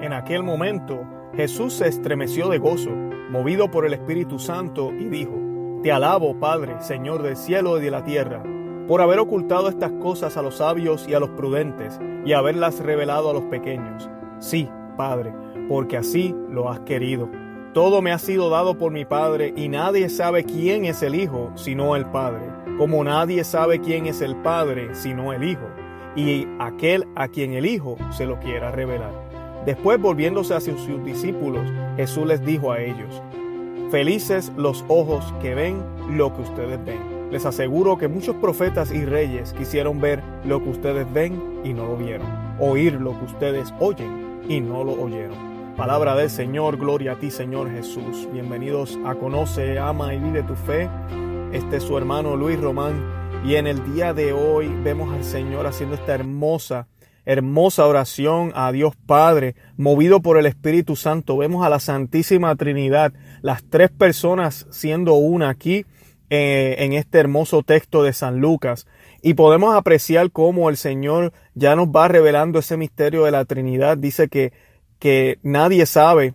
En aquel momento Jesús se estremeció de gozo, movido por el Espíritu Santo, y dijo, Te alabo, Padre, Señor del cielo y de la tierra, por haber ocultado estas cosas a los sabios y a los prudentes, y haberlas revelado a los pequeños. Sí, Padre, porque así lo has querido. Todo me ha sido dado por mi Padre, y nadie sabe quién es el Hijo sino el Padre, como nadie sabe quién es el Padre sino el Hijo, y aquel a quien el Hijo se lo quiera revelar. Después, volviéndose hacia sus discípulos, Jesús les dijo a ellos, Felices los ojos que ven lo que ustedes ven. Les aseguro que muchos profetas y reyes quisieron ver lo que ustedes ven y no lo vieron, oír lo que ustedes oyen y no lo oyeron. Palabra del Señor, gloria a ti Señor Jesús. Bienvenidos a Conoce, Ama y Vive tu Fe. Este es su hermano Luis Román y en el día de hoy vemos al Señor haciendo esta hermosa hermosa oración a Dios Padre, movido por el Espíritu Santo. Vemos a la Santísima Trinidad, las tres personas siendo una aquí eh, en este hermoso texto de San Lucas. Y podemos apreciar cómo el Señor ya nos va revelando ese misterio de la Trinidad. Dice que, que nadie sabe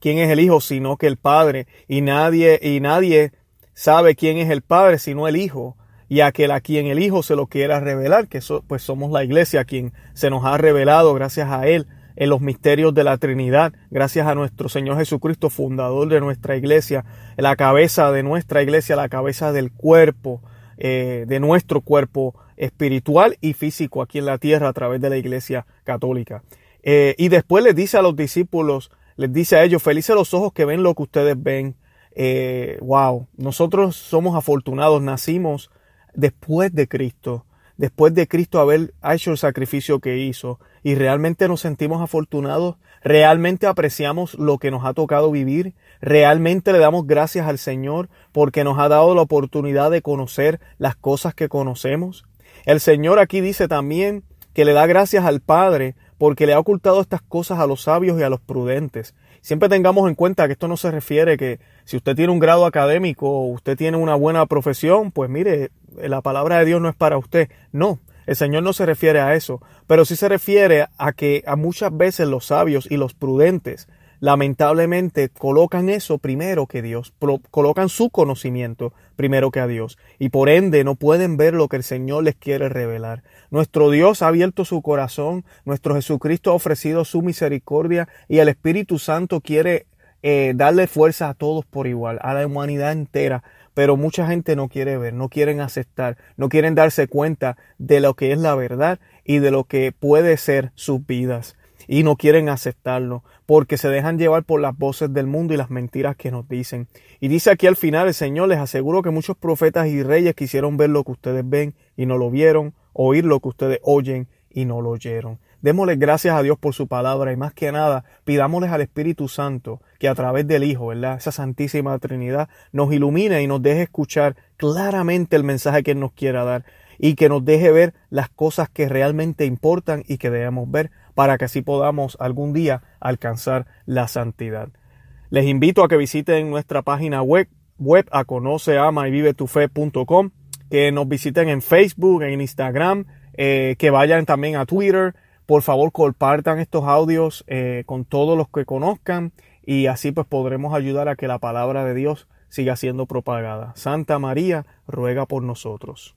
quién es el Hijo sino que el Padre. Y nadie, y nadie sabe quién es el Padre sino el Hijo y aquel a quien el Hijo se lo quiera revelar, que pues somos la iglesia quien se nos ha revelado gracias a Él en los misterios de la Trinidad, gracias a nuestro Señor Jesucristo, fundador de nuestra iglesia, la cabeza de nuestra iglesia, la cabeza del cuerpo, eh, de nuestro cuerpo espiritual y físico aquí en la tierra a través de la iglesia católica. Eh, y después les dice a los discípulos, les dice a ellos, felices los ojos que ven lo que ustedes ven. Eh, wow, nosotros somos afortunados, nacimos después de Cristo, después de Cristo haber hecho el sacrificio que hizo y realmente nos sentimos afortunados, realmente apreciamos lo que nos ha tocado vivir, realmente le damos gracias al Señor porque nos ha dado la oportunidad de conocer las cosas que conocemos. El Señor aquí dice también que le da gracias al Padre porque le ha ocultado estas cosas a los sabios y a los prudentes. Siempre tengamos en cuenta que esto no se refiere que si usted tiene un grado académico o usted tiene una buena profesión, pues mire, la palabra de Dios no es para usted. No, el Señor no se refiere a eso, pero sí se refiere a que a muchas veces los sabios y los prudentes lamentablemente colocan eso primero que Dios, colocan su conocimiento primero que a Dios y por ende no pueden ver lo que el Señor les quiere revelar. Nuestro Dios ha abierto su corazón, nuestro Jesucristo ha ofrecido su misericordia y el Espíritu Santo quiere eh, darle fuerza a todos por igual, a la humanidad entera, pero mucha gente no quiere ver, no quieren aceptar, no quieren darse cuenta de lo que es la verdad y de lo que puede ser sus vidas. Y no quieren aceptarlo, porque se dejan llevar por las voces del mundo y las mentiras que nos dicen. Y dice aquí al final el Señor, les aseguro que muchos profetas y reyes quisieron ver lo que ustedes ven y no lo vieron, oír lo que ustedes oyen y no lo oyeron. Démosle gracias a Dios por su palabra y más que nada pidámosles al Espíritu Santo que a través del Hijo, ¿verdad? Esa Santísima Trinidad nos ilumine y nos deje escuchar claramente el mensaje que Él nos quiera dar y que nos deje ver las cosas que realmente importan y que debemos ver para que así podamos algún día alcanzar la santidad. Les invito a que visiten nuestra página web, web a conoce, ama y vive tu fe.com, que nos visiten en Facebook, en Instagram, eh, que vayan también a Twitter, por favor, compartan estos audios eh, con todos los que conozcan y así pues podremos ayudar a que la palabra de Dios siga siendo propagada. Santa María, ruega por nosotros.